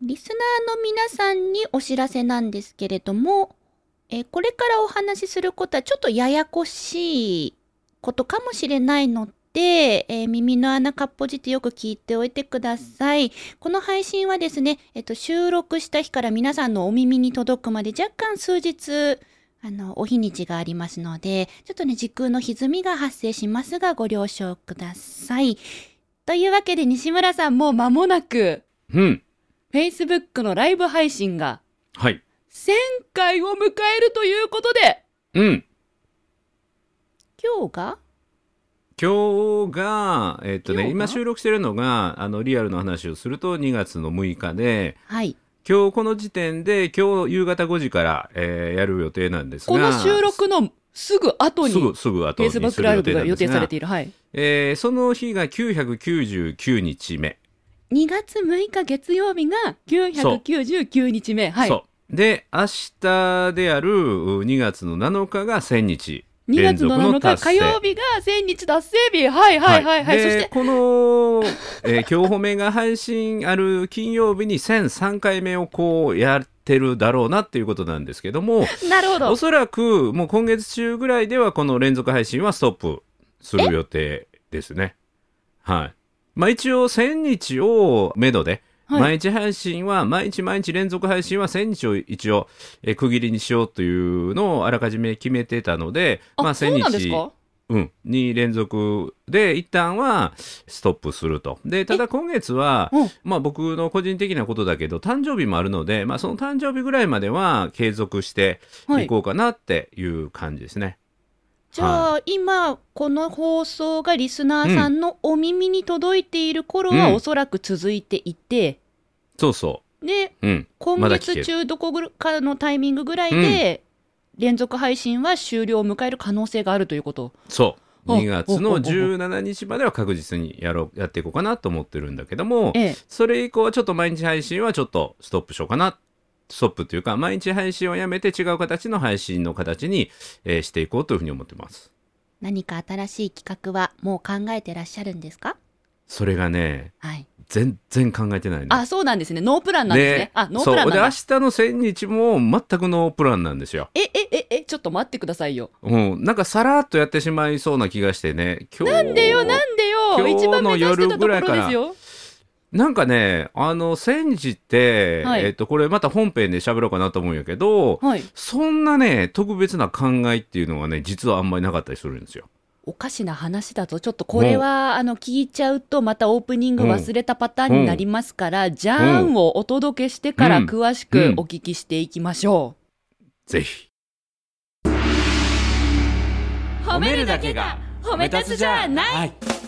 リスナーの皆さんにお知らせなんですけれども、えーこれからお話しすることはちょっとややこしいことかもしれないので、えー耳の穴かっぽじってよく聞いておいてください。この配信はですね、えっと、収録した日から皆さんのお耳に届くまで若干数日、あの、お日にちがありますので、ちょっとね、時空の歪みが発生しますが、ご了承ください。というわけで、西村さん、もう間もなく、うん。Facebook のライブ配信がはい。1000回を迎えるということで、うん。今日が？今日が、えっとね、今収録してるのが、あの、リアルの話をすると2月の6日で、はい。今日この時点で、今日夕方5時から、えーやる予定なんですが、この収録のすぐ後に、すぐ、すぐ後にす Facebook る予定ライブが予定されて、いる。はい。えーその日が999日目。2月6日月曜日が999日目。はい。で、明日であるう2月の7日が1000日。2月の7日火曜日が1000日達成日。はいはいはいはい。でそして、この、えー 今日褒めが配信ある金曜日に1003回目をこうやってるだろうなっていうことなんですけども、なるほどお。そらくもう今月中ぐらいではこの連続配信はストップする予定ですね。はい。まあ一応1000日をめどで、はい。毎日配信は、毎日毎日連続配信は1000日を一応、えー区切りにしようというのをあらかじめ決めてたので、まあ1000そうなんです日か？うん、に連続で一旦はストップすると。で、ただ今月は、うん。まあ僕の個人的なことだけど、誕生日もあるので、まあその誕生日ぐらいまでは継続してはい。いこうかなっていう感じですね。じゃあ、今、この放送がリスナーさんのお耳に届いている頃は、うんおそらく続いていて、そうそで、う。うん。今月中どこぐかのタイミングぐらいで、連続配信は終了を迎える可能性があるということ。そう。お2月のおおおお17日までは確実にやろう、やっていこうかなと思ってるんだけども、ええ。それ以降はちょっと毎日配信はちょっとストップしようかな。ストップというか、毎日配信をやめて違う形の配信の形に、えーしていこうというふうに思ってます。何か新しい企画はもう考えてらっしゃるんですか？それがね、はい。全然考えてないの。あ、そうなんですね。ノープランなんですね。あ、ノープラン。で。明日の1000日も全くノープランなんですよ。え、え、え、え、ちょっと待ってくださいよ。うん。なんかさらっとやってしまいそうな気がしてね。今日。なんでよ、なんでよ。今日の一番目指してたところ夜ぐらいからですよ。なんかね、あの、1000日って、はいえっと、これまた本編で喋ろうかなと思うんやけど、はい。そんなね、特別な考えっていうのがね、実はあんまりなかったりするんですよ。おかしな話だと、ちょっとこれは、あの、聞いちゃうと、またオープニング忘れたパターンになりますから、じゃーんをお届けしてからうん詳しくお聞きしていきましょぜひ。う。褒めるだけが褒め立つじゃないい。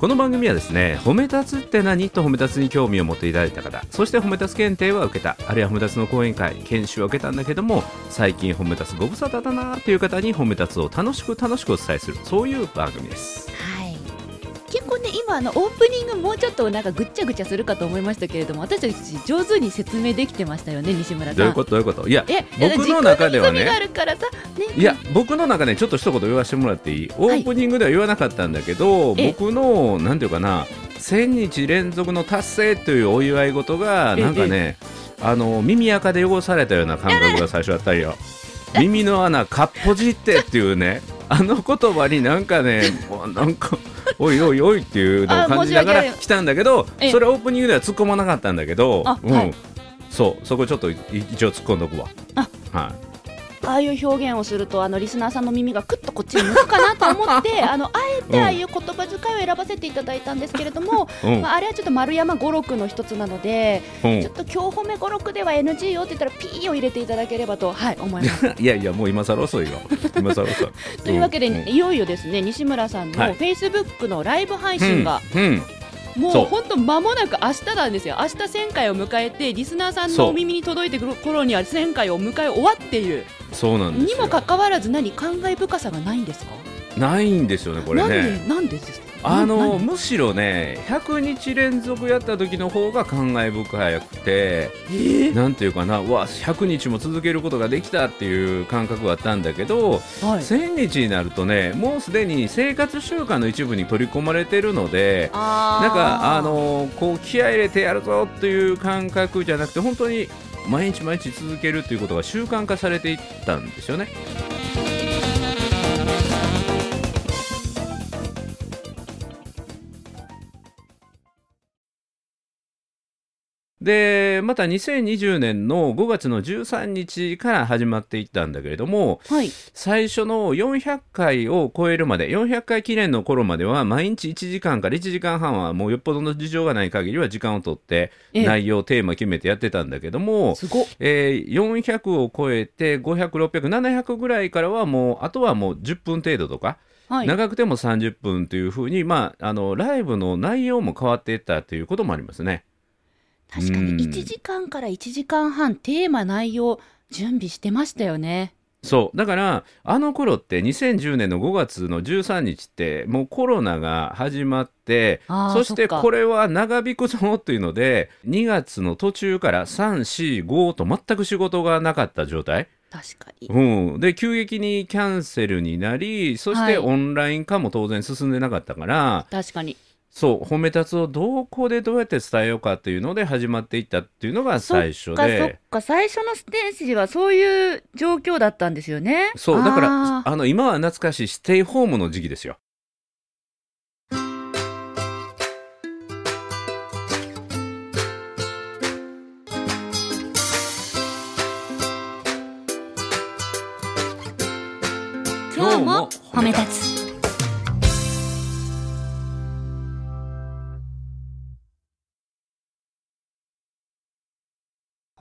この番組はですね、褒め立つって何？と褒め立つに興味を持っていただいた方、そして褒め立つ検定は受けた、あるいは褒め立つの講演会、研修を受けたんだけども、最近褒め立つご無沙汰だなという方に褒め立つを楽しく楽しくお伝えする、そういう番組です。はい結構ね今あのオープニングもうちょっとなんかぐっちゃぐちゃするかと思いましたけれども私たち上手に説明できてましたよね西村さん。どういうこと？どういうこと？いや、え僕の中ではねね。いや、僕の中でちょっと一言言わせてもらっていい？オープニングでは言わなかったんだけど、え僕の、なんていうかな、1000日連続の達成というお祝い事が、えなんかね、あの、耳垢で汚されたような感覚が最初あったんよ。耳の穴かっぽじってっていうね、あの言葉になんかね、もうなんか、おいおいおいっていうのを感じながら来たんだけど、えそれオープニングでは突っ込まなかったんだけどあ、うん。はい。そう、そこちょっとい一応突っ込んどくわ。あ。はい。ああいう表現をするとあのリスナーさんの耳がくっとこっちに向くかなと思って あのあえてああいう言葉遣いを選ばせていただいたんですけれども、うん。まあ、あれはちょっと丸山語録の一つなので、うん。ちょっと今日褒め語録では NG よって言ったら P を入れていただければと、はい、思います。いやいや、もう今更遅いよ。今更遅い。というわけで、うんいよいよですね西村さんのはい。Facebook のライブ配信がうん、うん。もう本当間もなく明日なんですよ。明日1000回を迎えてリスナーさんのお耳に届いてくる頃には1000回を迎え終わっているそうなんですよ。にもかかわらず何感慨深さがないんですか？ないんですよねこれね。なんでなんでですか？あのむしろね100日連続やった時の方が感慨深くてえー？なんていうかなうわ100日も続けることができたっていう感覚があったんだけど、はい。1000日になるとねもうすでに生活習慣の一部に取り込まれてるのでなんかあのこう気合い入れてやるぞっていう感覚じゃなくて本当に毎日毎日続けるということが習慣化されていったんですよね。でまた2020年の5月の13日から始まっていったんだけれどもはい。最初の400回を超えるまで400回記念の頃までは毎日1時間から1時間半はもうよっぽどの事情がない限りは時間を取ってええ。内容テーマ決めてやってたんだけども、すえー400を超えて500、600、700ぐらいからはもうあとはもう10分程度とか、はい。長くても30分というふうに、まあ、あのライブの内容も変わっていったということもありますね。確かにうん。1時間から1時間半テーマ内容準備してましたよね。そう。だからあの頃って2010年の5月の13日ってもうコロナが始まってそしてこれは長引くぞというので2月の途中から345と全く仕事がなかった状態、確かに。うん、で急激にキャンセルになりそしはい。てオンライン化も当然進んでなかったから、確かにそう褒め立つをどこでどうやって伝えようかっていうので始まっていったっていうのが最初そっかそっで。か最初のステージはそういう状況だったんですよねそうだからあの今は懐かしいステイホームの時期ですよ。今日も褒め立つ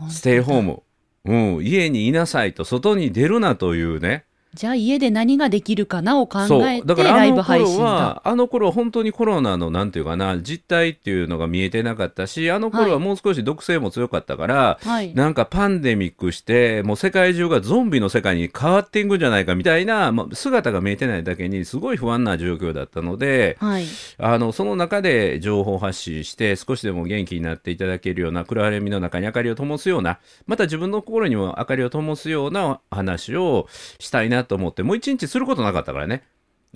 ステイホーム、うん、家にいなさいと外に出るなというね。じゃあ家で何ができるかなを考そえてう。だからあライブの頃配信だ。はあの頃は本当にコロナのなんていうかな実態っていうのが見えてなかったしあの頃はもう少し毒性も強かったから、はい。なんかパンデミックしてもう世界中がゾンビの世界に変わっていくんじゃないかみたいな、まあ、姿が見えてないだけにすごい不安な状況だったのではい。あのその中で情報発信して少しでも元気になっていただけるような暗闇の中に明かりを灯すようなまた自分の心にも明かりを灯すような話をしたいなと思ってもう一日することなかったからね。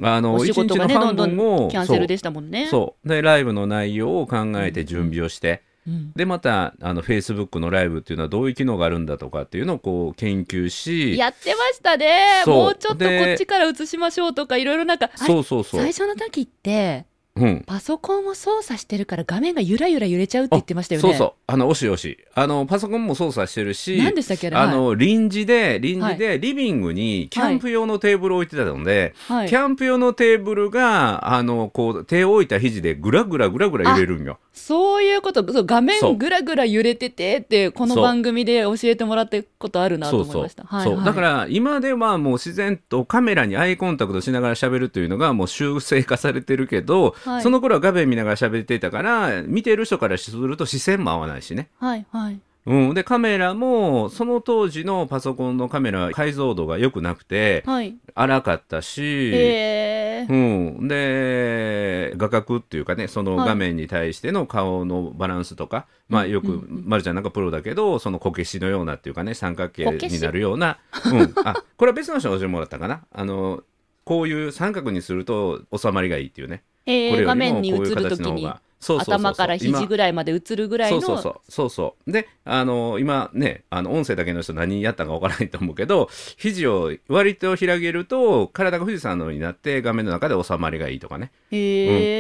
あのお仕一日の半分をんキャンセルでしたもんね。そう。でライブの内容を考えて準備をして、うん。でまたあの Facebook のライブっていうのはどういう機能があるんだとかっていうのをこう研究しやってましたね。もうちょっとこでっちから移しましょうとかいろいろなんかそうそうそう。最、初の時ってうん、パソコンを操作してるから画面がゆらゆら揺れちゃうって言ってましたよね。そうそう。あのおしおし。あのパソコンも操作してるし何でしたっけあの臨時で臨はい。時でリビングにキャンプ用のテーブルを置いてたので、はい。キャンプ用のテーブルがあのこう手を置いた肘でぐらぐらぐらぐら揺れるんよ。そういうこと。そう画面そう。ぐらぐら揺れててってこのそう番組で教えてもらったことあるなと思いました。はいはい。そう。だから今ではもう自然とカメラにアイコンタクトしながら喋るというのがもう修正化されてるけど、はい。その頃は画面見ながら喋っていたから見てる人からすると視線も合わないしね。はいはい。うん、でカメラもその当時のパソコンのカメラは解像度が良くなくてはい。荒かったし、え。ーうん、で画角っていうかねそのはい画面に対しての顔のバランスとか、まあよく、うんうんまるちゃんなんかプロだけどそのこけしのようなっていうかね三角形になるような、うん、あこれは別の人に教えてもらったかな。あのこういう三角にすると収まりがいいっていうね、えー画面に映るときに頭から肘ぐらいまで映るぐらいのそうそうそうそうそう。であの今ねあの音声だけの人何やったかわからないと思うけど肘を割と開けると体が富士山のようになって画面の中で収まりがいいとかね、へ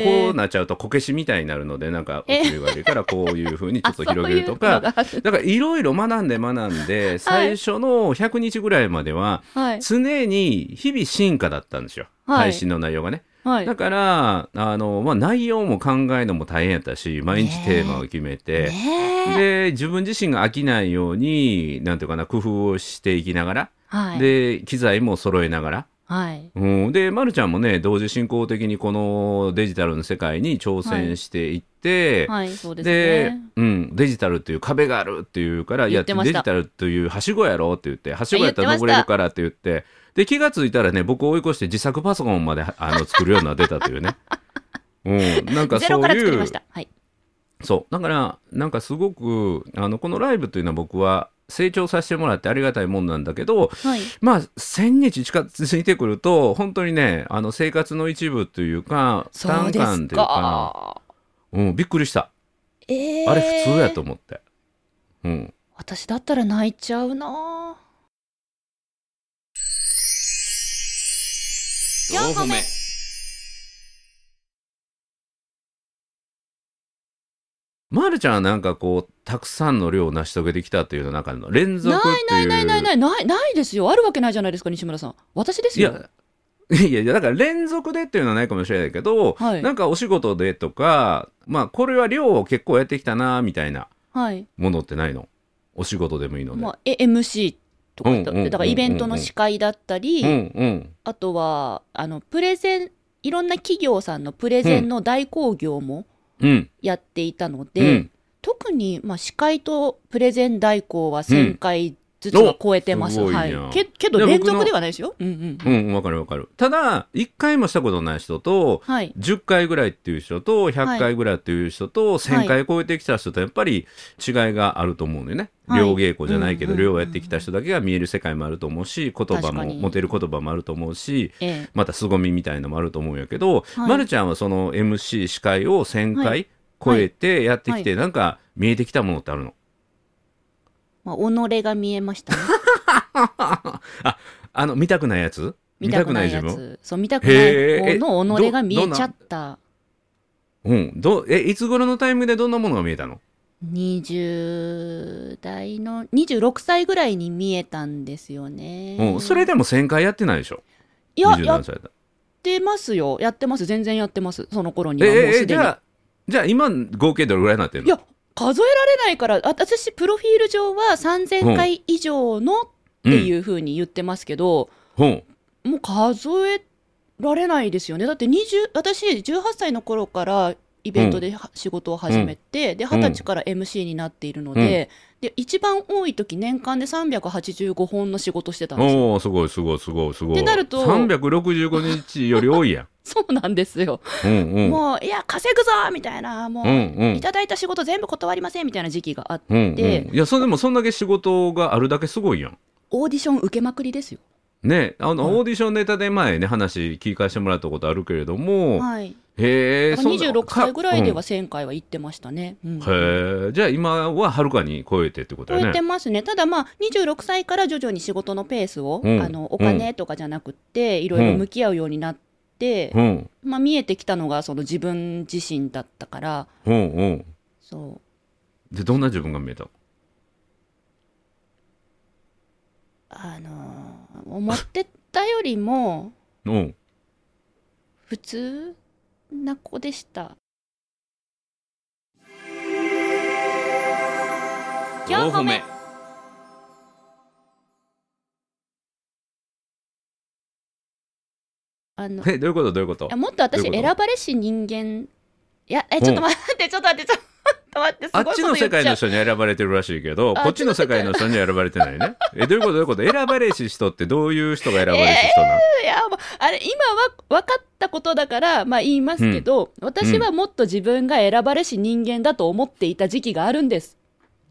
ー。うん、こうなっちゃうとこけしみたいになるのでなんかえ。宇宙が悪いからこういうふうにちょっと 広げるとかがある。だからいろいろ学んで学んで最初の100日ぐらいまでははい。常に日々進化だったんですよ、はい。配信の内容がね。はい。だからあの、まあ、内容も考えるのも大変やったし毎日テーマを決めて。ねえ。で自分自身が飽きないようになんていうかな工夫をしていきながら、はい。で機材も揃えながら、はい。うん、で、ま、るちゃんもね同時進行的にこのデジタルの世界に挑戦していって、はい、そうですでね。うん、デジタルっていう壁があるっていうから、いや、デジタルというはしごやろって言って、はしごやったら登れるからって言って、で、気がついたらね、僕を追い越して自作パソコンまであの作るようになってたというね。うん、なんかそういう。はい。そう、だから、なんかすごく、あの、このライブというのは僕は成長させてもらってありがたいもんなんだけど、はい。まあ、1000日近づいてくると、本当にね、あの、生活の一部というか、負そう担です感というか、か。うん、びっくりした。ええあれ普通やと思って。うん。私だったら泣いちゃうな4個目まるちゃんはなんかこう、たくさんの量を成し遂げてきたっていうの中の連続っていう。ないないないないないないですよあるわけないじゃないですか西村さん私ですよいや、いやいや、だから連続でっていうのはないかもしれないけど、はいなんかお仕事でとか、まあこれは量を結構やってきたな、みたいなはいものってないの？お仕事でもいいので。まあえ MC とかうんうんうんうんだからイベントの司会だったり、うんうん。あとはあのプレゼンいろんな企業さんのプレゼンの代行業もうん。やっていたのうで、ん。特に、まあ、司会とプレゼン代行は1000回ずつは超えてます。おすはい。けけど連続ではないですよ。うんうん。うん、わかるわかる。ただ、1回もしたことない人と、はい。10回ぐらいっていう人と、100回ぐらいっていう人と、1000回超えてきた人と、やっぱり違いがあると思うんだよね。はい両稽古じゃないけど、両やってきた人だけが見える世界もあると思うし、言葉も、持てる言葉もあると思うし、ええ。また凄みみたいのもあると思うんやけど、はいまるちゃんはその MC 司会を1000は回超えてやってきて、はなんか見えてきたものってあるの？まあ、己が見えましたね。あ、あの、見たくないやつ？見たくないやつ。そう、見たくない方の己が見えどちゃった。うん。ど、え、いつ頃のタイミングでどんなものが見えたの？20代の、26歳ぐらいに見えたんですよね。うん。それでも1000回やってないでしょ？いや、27やっ。てますよ。やってます。全然やってます。その頃にはもうええすでに。じゃあ、じゃあ今合計どれぐらいになってんの？いや、数えられないから、あ私、プロフィール上は3000回以上のっていうふうに言ってますけど、うん。もう数えられないですよね。だって20、私、18歳の頃からイベントでは仕事を始めて、で、20歳から MC になっているので、で、一番多い時年間で385本の仕事してたんですよ。おおすごいすごいすごいすごい。ってなると365日より多いやん。そうなんですよ。うんうん。もう、いや、稼ぐぞみたいな、もう、うんうんいただいた仕事全部断りませんみたいな時期があって、うんうん、いや、それでもそんだけ仕事があるだけすごいやん。オーディション受けまくりですよ。ね、あの、はいオーディションネタで前ね、話聞かせてもらったことあるけれども、はい。へえ、そんな26歳ぐらいではか1000回は行ってましたね。うんうんへえ、じゃあ今ははるかに超えてってことやね。超えてますね。ただまあ、26歳から徐々に仕事のペースを、うんあの、お金とかじゃなくって、いろいろ向き合うようになって、うん、まあ見えてきたのがその自分自身だったから、うん、うん。そう。で、どんな自分が見えた？のあのー思ってたよりも、う。ん。普通な子でした。4個目。あの、え、どういうことどういうこと？いやもっと私選ばれし人間。いやえちょっと待ってちょっと待ってちょっと待ってあっちの世界の人に選ばれてるらしいけど、あこっちの世界の人には選ばれてないね。え、どういうこと？どういうこと？選ばれし人ってどういう人が選ばれし人なの、いやもうあれ今は分かったことだからまあ言いますけど、私はもっと自分が選ばれし人間だと思っていた時期があるんです。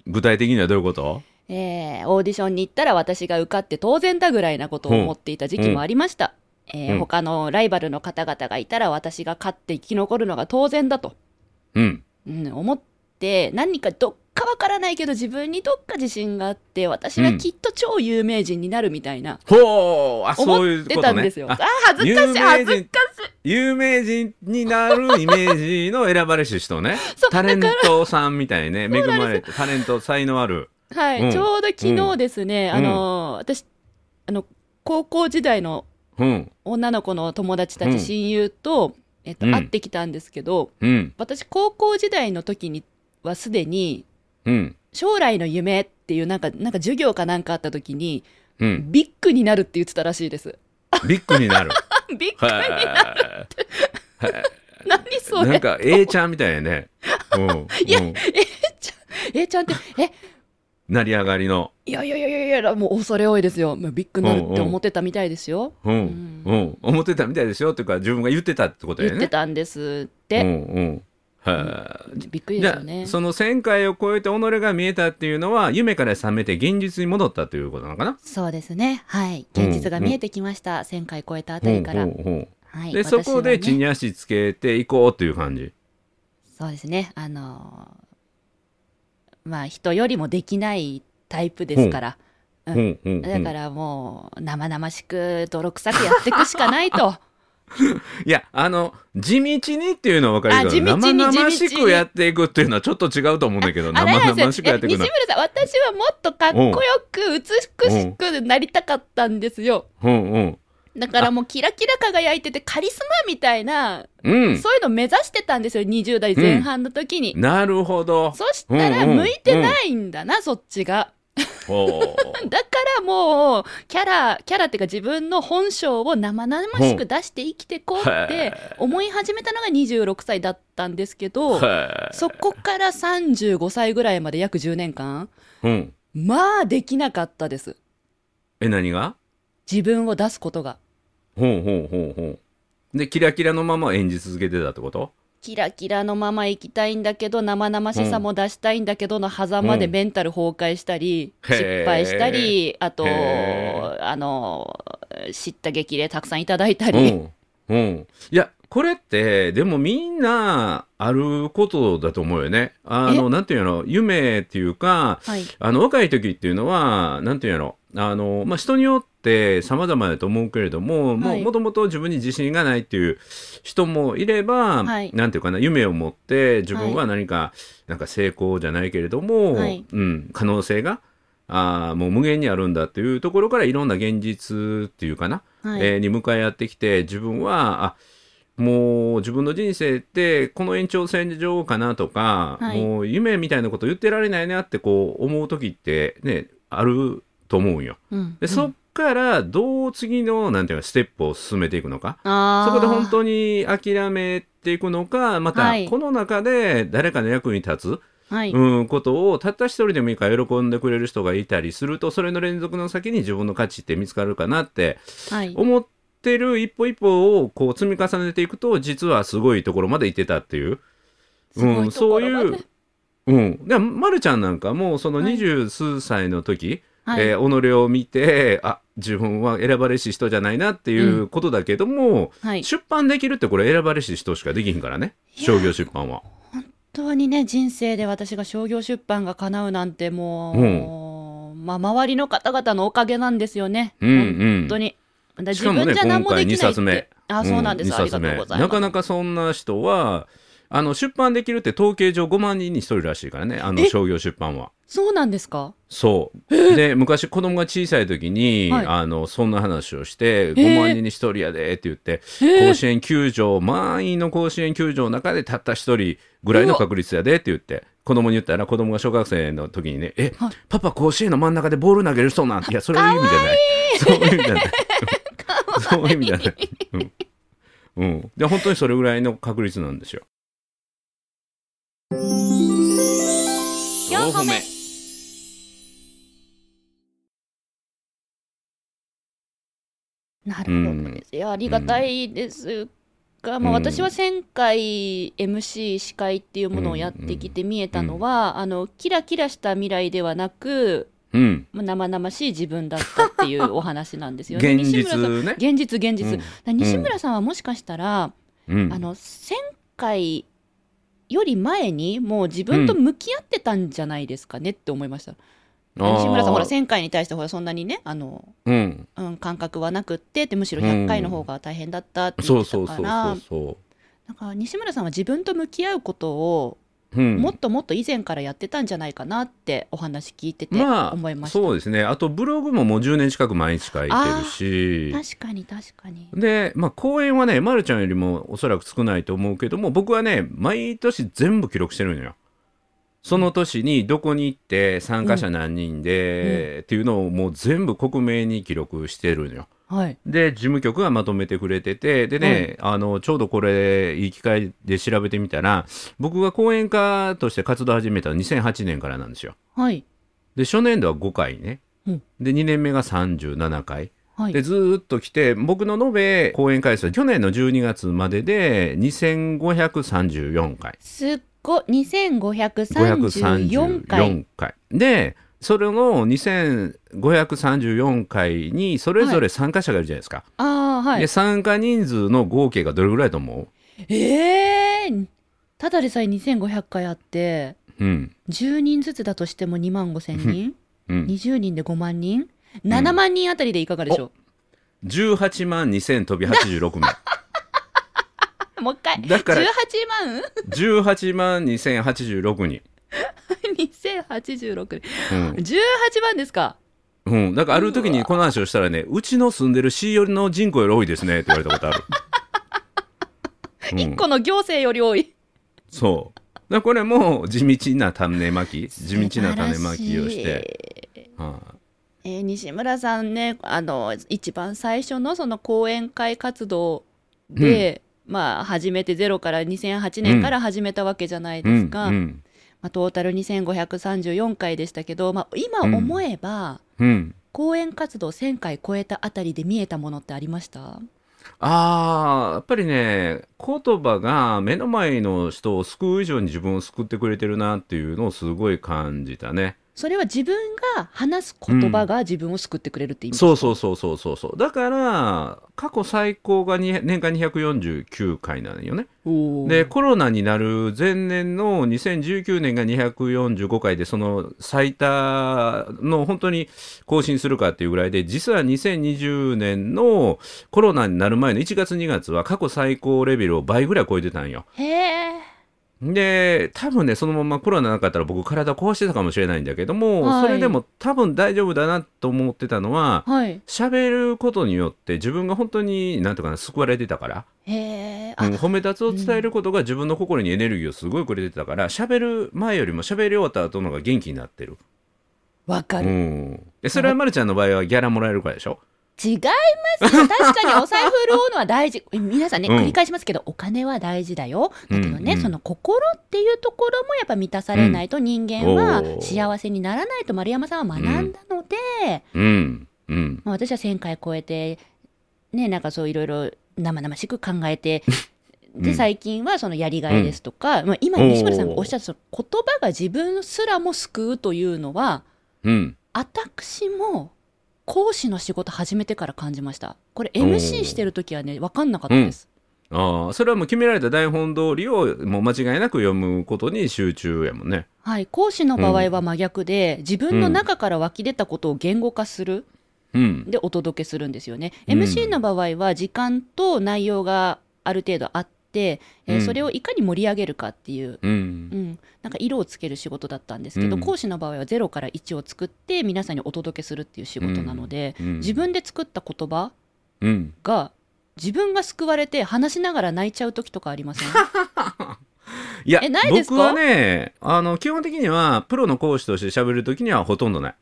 具体的にはどういうこと？えーオーディションに行ったら私が受かって当然だぐらいなことを思っていた時期もありました、えーうん。他のライバルの方々がいたら私が勝って生き残るのが当然だと、うん。うん、思って何かどっかわからないけど自分にどっか自信があって私はきっと超有名人になるみたいな、ほうあ、そう思っていうことね。たんですよ。ああ恥ずかしい恥ずかしい有名人になるイメージの選ばれし人ね そう。タレントさんみたいにね、恵まれて、タレント、才能ある。はい、うんちょうど昨日ですね、うんあの私あの高校時代のうん。女の子の友達たうんち親友と、えっとうん会ってきたんですけどうん。私高校時代の時にはすでにうん。将来の夢っていうなんかなんか授業かなんかあった時にうん。ビッグになるって言ってたらしいです。ビッグになる。ビッグになるへ何それ？なんか A ちゃんみたいやね。うん。いやうんえちゃんってえ？成り上がりの。いやいやいやいやいやもう恐れ多いですよもうビッグになるって思ってたみたいですよ、うん。うん。思ってたみたいですよっていうか、自分が言ってたってことやね。言ってたんですって、うんうん。はい。びっくりですよね。その1000回を超えて己が見えたっていうのは夢から覚めて現実に戻ったということなのかな？そうですね。はい。現実が見えてきました、1000回超えたあたりから、うんうんう。んはい、で、そこで地に足つけていこうという感じ？そうですね。あのーまあ人よりもできないタイプですから、う。んう。んう。ん。だからもう生々しく泥臭くやっていくしかないと いや、あの、地道にっていうのは分かるけど、生々しくやっていくっていうのはちょっと違うと思うんだけど、あ生々しくやっていくの村。さん私はもっとかっこよく美しくなりたかったんですようんうん。だからもうキラキラ輝いててカリスマみたいな、うん。そういうの目指してたんですよ20代前半の時に、なるほど。そしたらうんうん向いてないんだな、そっちが だからもうキャラキャラっていうか自分の本性を生々しく出して生きてこうって思い始めたのが26歳だったんですけどはいそこから35歳ぐらいまで約10年間うん。まあできなかったです。え、何が？自分を出すことが。ほうほうほうほう。で、キラキラのまま演じ続けてたってこと？キラキラのまま生きたいんだけど生々しさも出したいんだけどの狭間でメンタル崩壊したり、うん失敗したりあとへあの知った激励たくさんいただいたうり、ん。うん。いや、これって、でもみんなあることだと思うよね。あの、なんていうの、夢っていうか、はい。あの、若い時っていうのは、なんていうの、あの、まあ、人によって様々だと思うけれども、もう、はい。もともと自分に自信がないっていう人もいれば、はい。なんていうかな、夢を持って、自分は何か、なんか成功じゃないけれども、はい。うん、可能性が、あーもう無限にあるんだっていうところからいろんな現実っていうかな、はい。えーに向かい合ってきて自分はあもう自分の人生ってこの延長線上かなとか、はい。もう夢みたいなこと言ってられないなってこう思う時ってねあると思うんよ。うん。でそっからどう次のなんていうかステップを進めていくのか。そこで本当に諦めていくのかまたはい。この中で誰かの役に立つ、はい、うん、ことをたった一人でもいいから喜んでくれる人がいたりするとそれの連続の先に自分の価値って見つかるかなってはい、思ってる一歩一歩をこう積み重ねていくと実はすごいところまで行ってたっていう、すごいところまで。そういう、うん、でまるちゃんなんかもそのはい。二十数歳の時、はい。えー己を見てあ自分は選ばれし人じゃないなっていうことだけども、はい、出版できるってこれ選ばれし人しかできひんからね商業出版は。本当にね人生で私が商業出版が叶うなんてもう、まあ周りの方々のおかげなんですよね、うんうん。本当にしかもね自分じゃ何もできないって。今回2冊目。あそうなんです、うんありがとうございます。なかなかそんな人はあの出版できるって統計上5万人に1人らしいからね。あのえ？商業出版は。そうなんですか？そう。で昔子供が小さい時に、はい。あのそんな話をしてー5万人に1人やでって言って、甲子園球場満員の甲子園球場の中でたった1人ぐらいの確率やでって言って子供に言ったら子供が小学生の時にね「え、はいパパ甲子園の真ん中でボール投げる人なん？ていやそれいう意味じゃない。そういう意味じゃないそういう意味じゃない、うん。うん、で本当にそれぐらいの確率なんですよ。4歩目。なるほどです、いやありがたいですが、まあ、うん私は1000回 MC 司会っていうものをやってきて見えたのは、あのキラキラした未来ではなくうん、生々しい自分だったっていうお話なんですよね。現西村さん実ね。現実現実、うん。西村さんはもしかしたら、うん。あの1000回より前にもう自分と向き合ってたんじゃないですかねって思いました。西村さんほら1000回に対してほらそんなにねあの、うん、うん、感覚はなくってってむしろ100回の方が大変だったって言そうってそうそうたからそうそなんか西村さんは自分と向き合うことをう。うん、もっともっと以前からやってたんじゃないかなってお話聞いててまあ思いました。そうですねあとブログももう10年近く毎日書いてるし確かに確かに。で、まあ、講演はね、ま、るちゃんよりもおそらく少ないと思うけども僕はね毎年全部記録してるのよ。その年にどこに行って参加者何人で、っていうのをもう全部克明に記録してるのよ。はい。で事務局がまとめてくれててでね、あのちょうどこれいい機会で調べてみたら僕が講演家として活動を始めたのは2008年からなんですよはい。で初年度は5回ね、うんで2年目が37回はいで。ずーっと来て僕の延べ講演回数は去年の12月までで2534回すっご、2534回。534回でそれの2534回にそれぞれ参加者がいるじゃないですか、ああ、はい。で。参加人数の合計がどれぐらいだと思ええただでさえ2500回あって、ううん。10人ずつだとしても2万5千人？うん、20人で5万人？7万人あたりでいかがでしょ18万2000飛び86名。う もう一回。だから18万？18万2086人、2086人。うん。18万ですか。うん、だからある時にこの話をしたらねうちの住んでる C 寄りの人口より多いですね。って言われたことある、うん1個の行政より多い。そう。だこれも地道な種まき。地道な種まきをして、はい。えー西村さんねあの一番最初のその講演会活動で、まあ始めてゼロから2008年から始めたわけじゃないですか、うんまあ、トータル2534回でしたけど、まあ、今思えば、うん。うん講演活動1000回超えたあたりで見えたものってありました？あーやっぱりね言葉が目の前の人を救う以上に自分を救ってくれてるなっていうのをすごい感じたね。それは自分が話す言葉が自分を救ってくれるって意味そうそうそうそうそうそう。だから過去最高がに年間249回なのよね。でコロナになる前年の2019年が245回でその最多の本当に更新するかっていうぐらいで実は2020年のコロナになる前の1月2月は過去最高レベルを倍ぐらい超えてたんよ。へえで多分ねそのままコロナなかったら僕体壊してたかもしれないんだけども、はい。それでも多分大丈夫だなと思ってたのははい。喋ることによって自分が本当になんとかな救われてたから。へうん、褒め立つを伝えることが自分の心にエネルギーをすごいくれてたから喋る前よりも喋り終わった後の方が元気になってる、うわかる、ん、でそれはまるちゃんの場合はギャラもらえるからでしょ？違いますよ。確かにお財布潤うのは大事。皆さんね、うん。繰り返しますけどお金は大事だよ。だけどね、うん。うんその心っていうところもやっぱ満たされないと人間は幸せにならないと丸山さんは学んだので、うん。うん。まあ、私は1000回超えてねなんかそういろいろ生々しく考えて でうん。最近はそのやりがいですとか、まあ、今西村さんがおっしゃったその言葉が自分すらも救うというのはうん。私も講師の仕事始めてから感じました。これ MC してる時はね分かんなかったです、ああそれはもう決められた台本通りをもう間違いなく読むことに集中やもんね。はい。講師の場合は真逆で、自分の中から湧き出たことを言語化する。うん。でお届けするんですよね、うん。MC の場合は時間と内容がある程度あって、えーうん。それをいかに盛り上げるかっていうううん。ん、なんか色をつける仕事だったんですけど、うん。講師の場合は0から1を作って皆さんにお届けするっていう仕事なので、うん。自分で作った言葉うん。が自分が救われて話しながら泣いちゃう時とかありません？いやえないですか？僕はねあの基本的にはプロの講師として喋る時にはほとんどない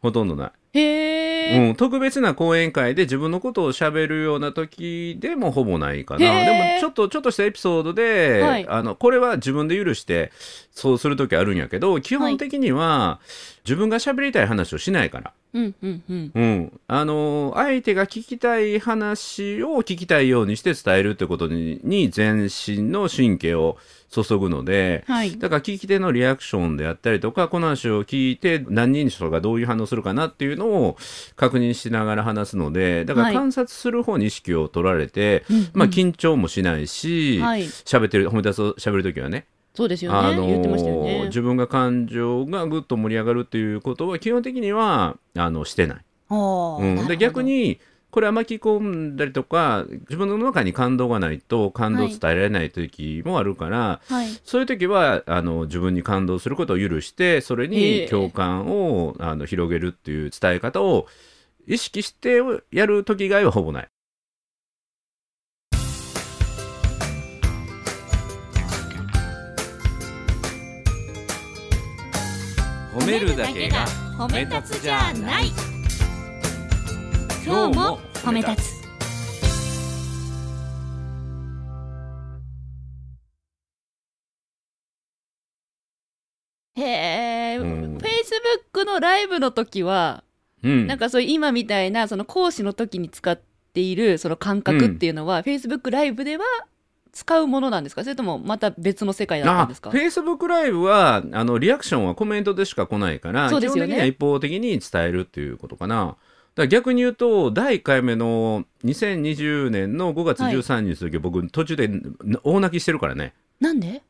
ほとんどない。へえ、うん、特別な講演会で自分のことを喋るような時でもほぼないかへなーでもちょっとちょっとしたエピソードで、はい。あのこれは自分で許してそうする時あるんやけど基本的には自分が喋りたい話をしないから、うんうんうん。うん、あの相手が聞きたい話を聞きたいようにして伝えるってことにに全身の神経を注ぐので、はい。だから聞き手のリアクションであったりとかこの話を聞いて何人の人がどういう反応するかなっていうのを確認しながら話すのでだかはい。ら観察する方に意識を取られて、うんうん。まあ、緊張もしないしはい。喋、ってる褒め立つを喋る時はねそうですよね、あのー言ってましたよね。自分が感情がぐっと盛り上がるっていうことは基本的にはあのしてない。うん、で逆にこれは巻き込んだりとか自分の中に感動がないと感動を伝えられない時もあるから、はい。そういう時はあの自分に感動することを許してそれええ。に共感を、あの広げるっていう伝え方を意識してやる時以外はほぼない。めるだけが褒め立つじゃない。今日も褒め立つ。へえ、うフん。ェイスブックのライブの時は、うん。なんかそういう今みたいなその講師の時に使っているその感覚っていうのは、フェイスブックライブでは使うものなんですか？それともまた別の世界だったんですか？フェイスブックライブはあのリアクションはコメントでしか来ないから、そうですよね。基本的には一方的に伝えるっていうことかな。だ逆に言うと第1回目の2020年の5月13日の時、僕途中で大泣きしてるからね。なんで？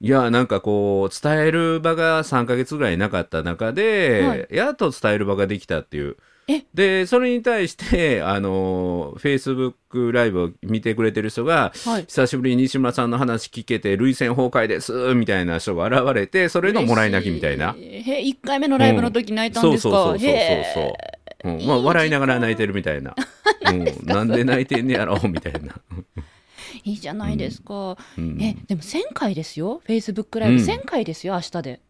いやなんかこう伝える場が3ヶ月ぐらいなかった中で、はい。やっと伝える場ができたっていう。えでそれに対してあのフェイスブックライブを見てくれてる人がはい。久しぶりに西村さんの話聞けて涙腺崩壊ですみたいな人が現れてそれのもらい泣きみたいな。へ1回目のライブの時泣いたんですか、そうそうそうそうへそう、う。ん。まあ、笑いながら泣いてるみたいな。うん、なんで泣いてんねやろみたいな、ーいいじゃないですか、うん、えでも1000回ですよ。フェイスブックライブ、うん。1000回ですよ明日で。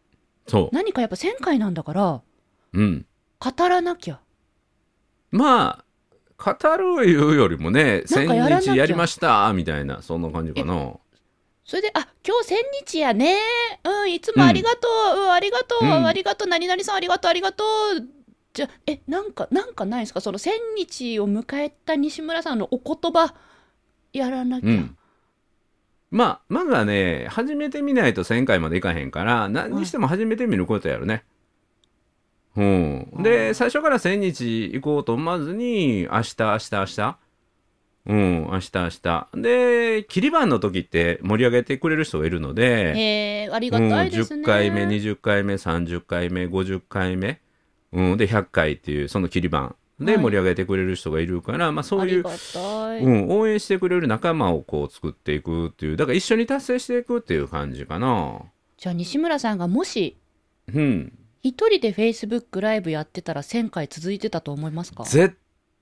そ何かやっぱ1000回なんだからう、うん、語らなきゃまあ語るいうよりもね千日やりましたみたいなそんな感じかなそれで、あ、今日千日やね。うん、いつもありがとう。うん、ありがとう。うんありがとう。何々さんありがとう。ありがとう。じゃあ、え、なんか、なんかないですか？その千日を迎えた西村さんのお言葉、やらなきゃ。うんまあまずはね始めてみないと1000回までいかへんから何にしても始めてみることやろね。うん、で最初から1000日行こうと思わずに明日明日明日。うん。明日明日。で切り番の時って盛り上げてくれる人がいるので、えー、ありがうん、たいですね。10回目20回目30回目50回目、うん、で100回っていうその切り番ではい。盛り上げてくれる人がいるから、まあそういう。うん、応援してくれる仲間をこう作っていくっていうだから一緒に達成していくっていう感じかな。じゃあ西村さんがもし、うん一人でフェイスブックライブやってたら1000回続いてたと思いますか？絶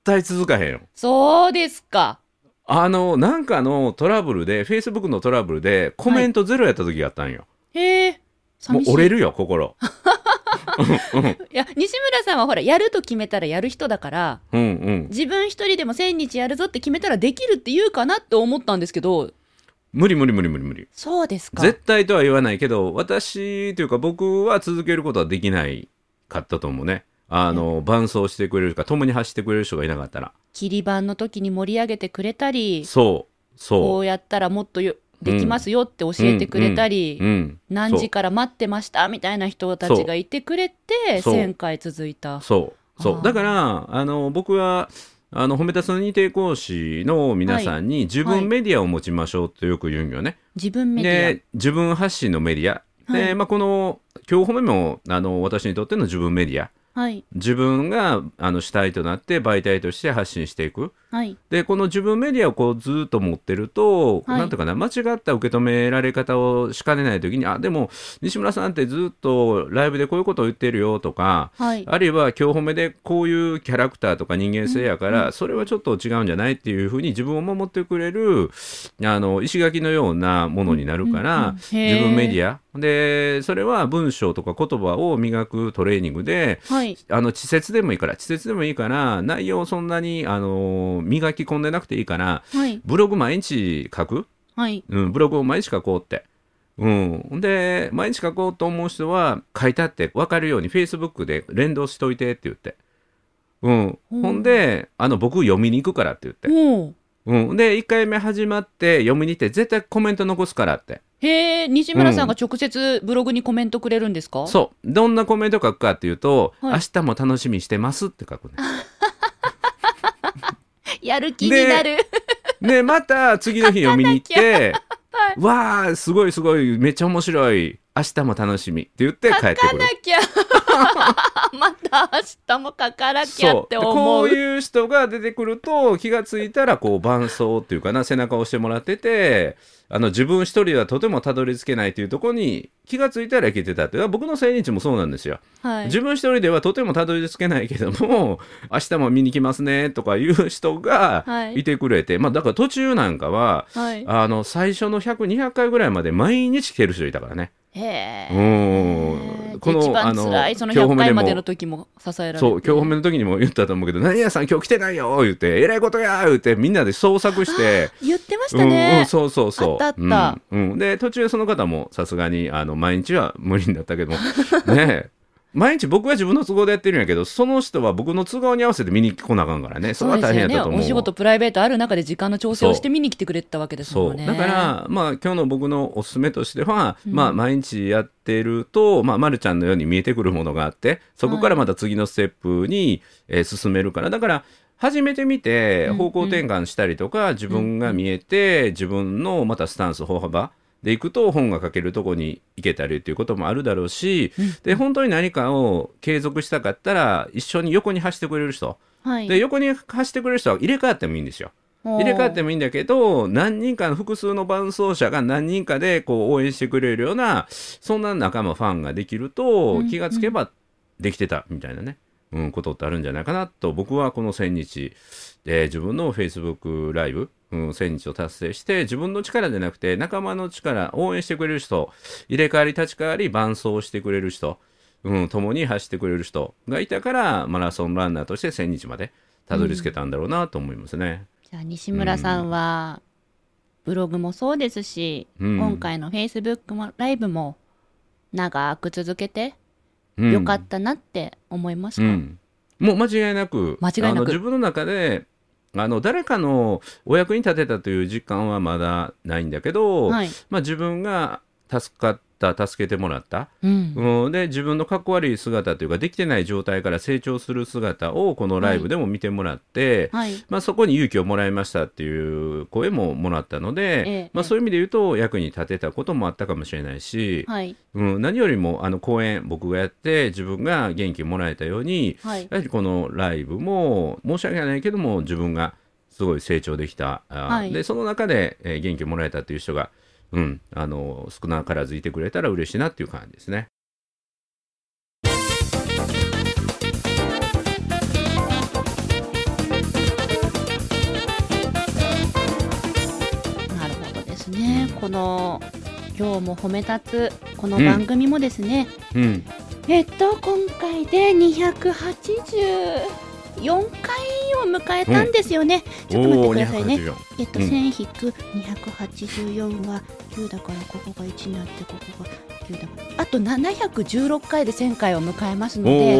対続かへんよ。そうですか。あのなんかのトラブルでフェイスブックのトラブルでコメントゼロやった時があったんよ、へえ、もう。折れるよ心。いや、西村さんはほら、やると決めたらやる人だから、うんうん。自分一人でも1000日やるぞって決めたらできるって言うかなって思ったんですけど、無理無理無理無理無理。そうですか。絶対とは言わないけど私というか僕は続けることはできないかったと思うね。あの伴走してくれるか共に走ってくれる人がいなかったら。切り板の時に盛り上げてくれたり、そうそう。こうやったらもっとよできますよって教えてくれたり、うん、何時から待ってましたみたいな人たちがいてくれて、そう。1000回続いた。そう。そう。だからあの僕はあの褒めたつの認定講師の皆さんに自はい分メディアを持ちましょうってよく言うんよね。自分メディで自分発信のメディア。で、はいまあ、この今日褒めもあの私にとっての自分メディアア。はい。自分があの主体となって媒体として発信していくはい。でこの自分メディアをこうずっと持ってると、はいなんていうかな間違った受け止められ方をしかねない時にあでも西村さんってずっとライブでこういうことを言ってるよとかはい。あるいは今日褒めでこういうキャラクターとか人間性やから、それはちょっと違うんじゃないっていうふうに自分を守ってくれるあの石垣のようなものになるから、自分メディィアでそれは文章とか言葉を磨くトレーニングでア。はい。あの稚拙でもいいから稚拙でもいいから内容をそんなにあの磨き込んでなくていいからはい。ブログ毎日書く、はい。うん、ブログを毎日書こうって。うん、で毎日書こうと思う人は書いてあって分かるように Facebook で連動しといてって言って、うん、うんほんであの僕読みに行くからって言って、うん、で1回目始まって読みに行って絶対コメント残すからって。へえ、西村さんが直接ブログにコメントくれるんですか、そう。どんなコメント書くかっていうと、はい。明日も楽しみにしてますって書くね やる気になる。でまた次の日読みに行ってはいわあすごいすごいめっちゃ面白い明日も楽しみって言って書か帰ってくるなきゃ。また明日も書かなきゃって思う。こういう人が出てくると気がついたらこう伴走っていうかな背中を押してもらっててあの自分一人ではとてもたどり着けないというところに気がついたらいけてたって僕の千日もそうなんですよ、はい。自分一人ではとてもたどり着けないけども明日も見に来ますねとかいう人がはいいてくれて、まあだから途中なんかははい。あの最初の100200回ぐらいまで毎日来てる人いたからねへうえ。ん。この一番あの辛いその100今日褒めでも。回までの時も支えられて。そう今日褒めの時にも言ったと思うけど「何屋さん今日来てないよ」言って「えらいことや」言ってみんなで創作して。言ってましうんうん、たね、そうそうそう。あったあった。うんうん。で途中その方もさすがにあの毎日は無理になったけども。ねえ毎日僕は自分の都合でやってるんやけどその人は僕の都合に合わせて見に来なあかんからね。それは大変やったと思う。わお仕事プライベートある中で時間の調整をして見に来てくれてたわけですそもね。う。んだからまあ今日の僕のおすすめとしては、うん。まあ毎日やってると、まあ、まるちゃんのように見えてくるものがあってそこからまた次のステップに、えー進めるから。だから始めてみてうん。方向転換したりとか、自分が見えて自分のまたスタンス歩幅でいくと本が書けるとこに行けたりっていうこともあるだろうし、で本当に何かを継続したかったら一緒に横に走ってくれる人。はい。で横に走ってくれる人は入れ替わってもいいんですよ。入れ替わってもいいんだけど何人かの複数の伴走者が何人かでこう応援してくれるようなそんな仲間ファンができるとうん。気がつけばできてたみたいなね、うん、ことってあるんじゃないかなと僕はこの1000日で自分の Facebook ライブ、うん、1000日を達成して自分の力じゃなくて仲間の力応援してくれる人入れ替わり立ち替わり伴走してくれる人うん、共に走ってくれる人がいたからマラソンランナーとして1000日までたどり着けたんだろうなと思いますね。じゃあ西村さんは、ブログもそうですし、うん今回のフェイスブックもライブも長く続けてうん。よかったなって思いますか、うん、もう間違いなく間違いなく。あの自分の中であの誰かのお役に立てたという実感はまだないんだけど、はい、まあ、自分が助かった助けてもらった、うん。うん、で自分のかっこ悪い姿というかできてない状態から成長する姿をこのライブでも見てもらって、はい。まあ、そこに勇気をもらいましたっていう声ももらったので、ええまあ、そういう意味で言うと役に立てたこともあったかもしれないし、はい。うん、何よりもあの公演僕がやって自分が元気もらえたようにはい。やはりこのライブも申し訳ないけども自分がすごい成長できた、でその中で、えー元気をもらえたという人が、うん、あの少なからずいてくれたら嬉しいなっていう感じですね。なるほどですね。この今日も褒め立つこの番組もですね、うん、えっと今回で284回を迎えたんですよね、ちょっと待ってくださいね。284えっと、うん。1000引く284は9だからここが1になってここが9だから。あと716回で1000回を迎えますので。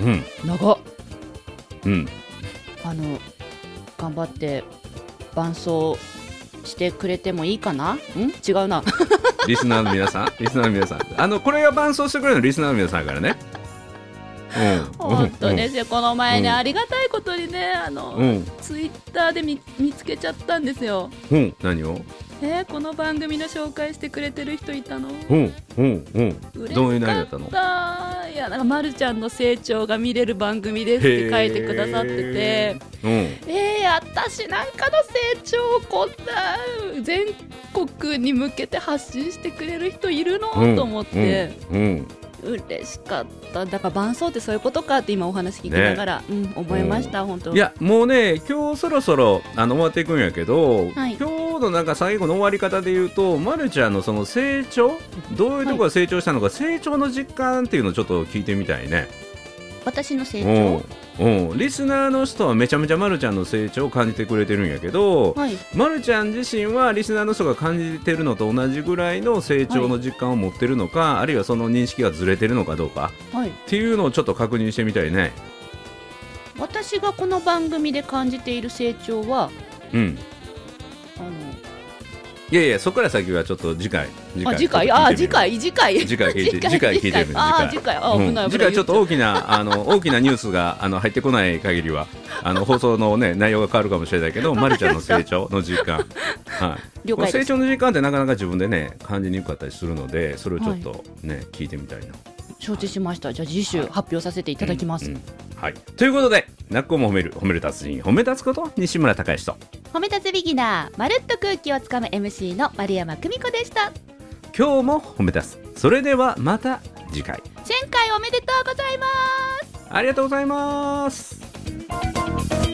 うん。長っ。うん。あの頑張って伴走してくれてもいいかな？ん？違うな。リスナーの皆さん？リスナーの皆さん。あのこれが伴走してくれるのリスナーの皆さんやからね。うん、本当ですよ、この前ね、うん。ありがたいことにねあの、うん、ツイッターで見見つけちゃったんですよ。うん、うん、何を？えーこの番組の紹介してくれてる人いたの？うん、うん、うん。どういう内容だかったの？いやなんかまるちゃんの成長が見れる番組ですって書いてくださってて。うん、えー、私なんかの成長をこんな全国に向けて発信してくれる人いるの、うん。と思って、うん、うん嬉しかった。だから伴奏ってそういうことかって今お話聞きながら、うん、思いました、本当。いやもうね今日そろそろあの終わっていくんやけど、はい。今日のなんか最後の終わり方で言うと、ま、るちゃんのその成長どういうところが成長したのか、成長の実感っていうのをちょっと聞いてみたいね。私の成うん。長うん、リスナーの人はめちゃめちゃまるちゃんの成長を感じてくれてるんやけど、はい。まるちゃん自身はリスナーの人が感じてるのと同じぐらいの成長の実感を持ってるのか、あるいはその認識がずれてるのかどうかはい。っていうのをちょっと確認してみたいね。私がこの番組で感じている成長はうん。あのいやいやそこから先はちょっと次回次あ次回？あ次回？次回？次回聞いて次回？聞いてみる。あ次次回。あうん危ない危ない。次回ちょっと大きなあの大きなニュースがあの入ってこない限りはあの放送のね内容が変わるかもしれないけど まるちゃんの成長の実感はい。了解成長の実感ってなかなか自分でね感じにくかったりするのでそれをちょっとね、聞いてみたいな。承知しました。じゃあ次週発表させていただきます、はい。ということで「なっこも褒める褒める達人褒め立つこと西村孝之と。褒め立つビギナーまるっと空気をつかむ MC の丸山久美子でした今日も褒め出す。それではまた次回。前回おめでとうございます。ありがとうございます。